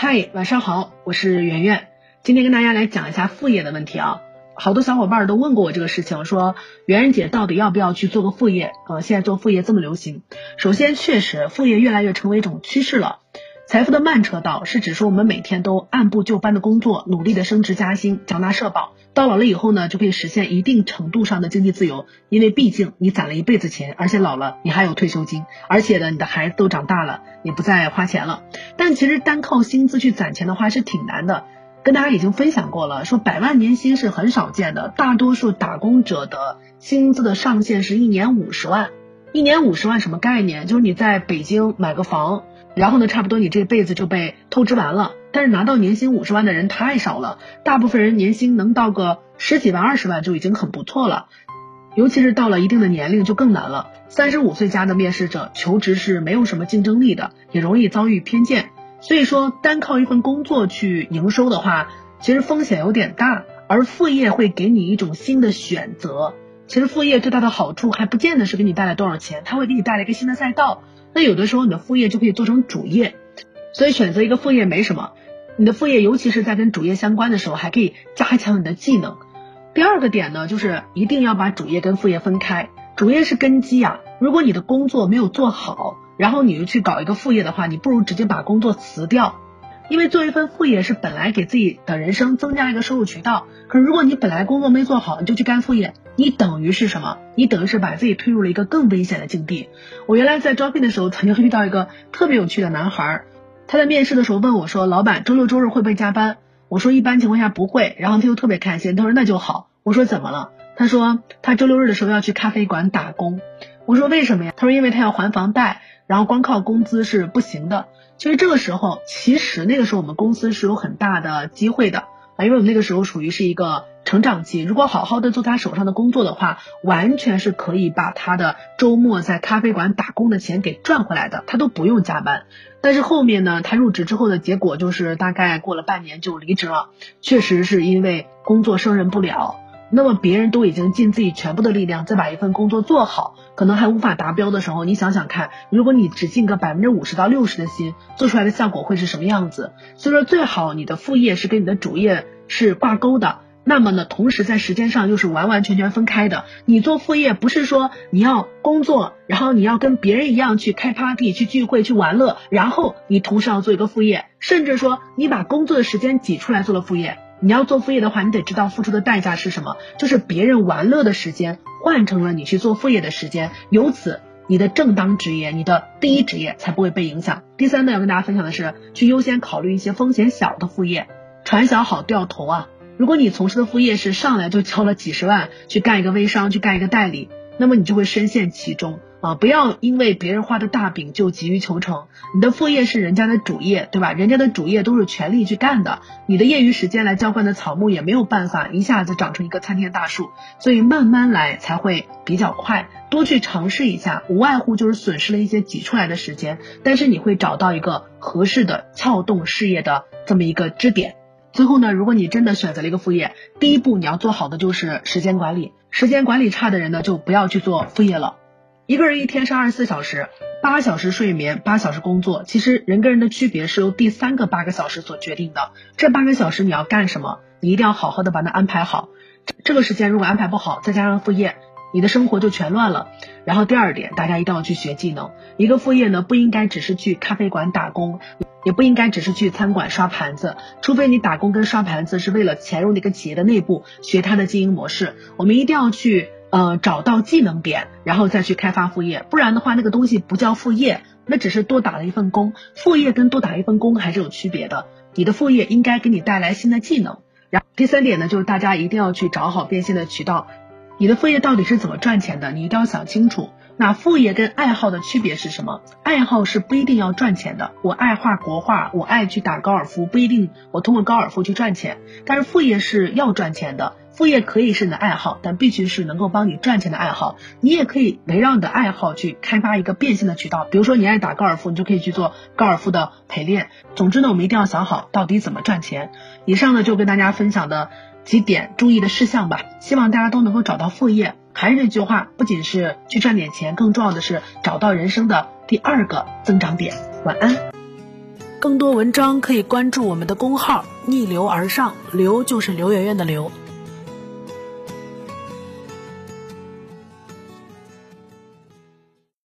嗨，晚上好，我是圆圆，今天跟大家来讲一下副业的问题啊。好多小伙伴都问过我这个事情，说圆圆姐到底要不要去做个副业？呃，现在做副业这么流行，首先确实副业越来越成为一种趋势了。财富的慢车道是指说我们每天都按部就班的工作，努力的升职加薪，缴纳社保，到老了以后呢，就可以实现一定程度上的经济自由。因为毕竟你攒了一辈子钱，而且老了你还有退休金，而且呢，你的孩子都长大了，你不再花钱了。但其实单靠薪资去攒钱的话是挺难的，跟大家已经分享过了，说百万年薪是很少见的，大多数打工者的薪资的上限是一年五十万，一年五十万什么概念？就是你在北京买个房。然后呢，差不多你这辈子就被透支完了。但是拿到年薪五十万的人太少了，大部分人年薪能到个十几万、二十万就已经很不错了。尤其是到了一定的年龄就更难了。三十五岁加的面试者求职是没有什么竞争力的，也容易遭遇偏见。所以说，单靠一份工作去营收的话，其实风险有点大。而副业会给你一种新的选择。其实副业最大的好处还不见得是给你带来多少钱，它会给你带来一个新的赛道。那有的时候你的副业就可以做成主业，所以选择一个副业没什么。你的副业尤其是在跟主业相关的时候，还可以加强你的技能。第二个点呢，就是一定要把主业跟副业分开。主业是根基啊，如果你的工作没有做好，然后你又去搞一个副业的话，你不如直接把工作辞掉。因为做一份副业是本来给自己的人生增加一个收入渠道，可是如果你本来工作没做好，你就去干副业，你等于是什么？你等于是把自己推入了一个更危险的境地。我原来在招聘的时候，曾经遇到一个特别有趣的男孩，他在面试的时候问我说：“老板，周六周日会不会加班？”我说：“一般情况下不会。”然后他就特别开心，他说：“那就好。”我说：“怎么了？”他说：“他周六日的时候要去咖啡馆打工。”我说：“为什么呀？”他说：“因为他要还房贷。”然后光靠工资是不行的。其实这个时候，其实那个时候我们公司是有很大的机会的，啊因为我们那个时候属于是一个成长期。如果好好的做他手上的工作的话，完全是可以把他的周末在咖啡馆打工的钱给赚回来的，他都不用加班。但是后面呢，他入职之后的结果就是大概过了半年就离职了，确实是因为工作胜任不了。那么别人都已经尽自己全部的力量再把一份工作做好，可能还无法达标的时候，你想想看，如果你只尽个百分之五十到六十的心，做出来的效果会是什么样子？所以说最好你的副业是跟你的主业是挂钩的，那么呢，同时在时间上又是完完全全分开的。你做副业不是说你要工作，然后你要跟别人一样去开 party、去聚会、去玩乐，然后你同时要做一个副业，甚至说你把工作的时间挤出来做了副业。你要做副业的话，你得知道付出的代价是什么，就是别人玩乐的时间换成了你去做副业的时间，由此你的正当职业，你的第一职业才不会被影响。第三呢，要跟大家分享的是，去优先考虑一些风险小的副业，船小好掉头啊。如果你从事的副业是上来就交了几十万去干一个微商，去干一个代理，那么你就会深陷其中。啊，不要因为别人画的大饼就急于求成。你的副业是人家的主业，对吧？人家的主业都是全力去干的，你的业余时间来浇灌的草木也没有办法一下子长成一个参天大树，所以慢慢来才会比较快。多去尝试一下，无外乎就是损失了一些挤出来的时间，但是你会找到一个合适的撬动事业的这么一个支点。最后呢，如果你真的选择了一个副业，第一步你要做好的就是时间管理。时间管理差的人呢，就不要去做副业了。一个人一天是二十四小时，八小时睡眠，八小时工作。其实人跟人的区别是由第三个八个小时所决定的。这八个小时你要干什么？你一定要好好的把它安排好。这个时间如果安排不好，再加上副业，你的生活就全乱了。然后第二点，大家一定要去学技能。一个副业呢，不应该只是去咖啡馆打工，也不应该只是去餐馆刷盘子。除非你打工跟刷盘子是为了潜入那个企业的内部，学它的经营模式。我们一定要去。呃，找到技能点，然后再去开发副业，不然的话，那个东西不叫副业，那只是多打了一份工。副业跟多打一份工还是有区别的。你的副业应该给你带来新的技能。然后第三点呢，就是大家一定要去找好变现的渠道。你的副业到底是怎么赚钱的？你一定要想清楚。那副业跟爱好的区别是什么？爱好是不一定要赚钱的。我爱画国画，我爱去打高尔夫，不一定我通过高尔夫去赚钱。但是副业是要赚钱的。副业可以是你的爱好，但必须是能够帮你赚钱的爱好。你也可以围绕你的爱好去开发一个变现的渠道。比如说你爱打高尔夫，你就可以去做高尔夫的陪练。总之呢，我们一定要想好到底怎么赚钱。以上呢就跟大家分享的几点注意的事项吧。希望大家都能够找到副业。还是那句话，不仅是去赚点钱，更重要的是找到人生的第二个增长点。晚安。更多文章可以关注我们的公号“逆流而上”，流就是刘媛媛的刘。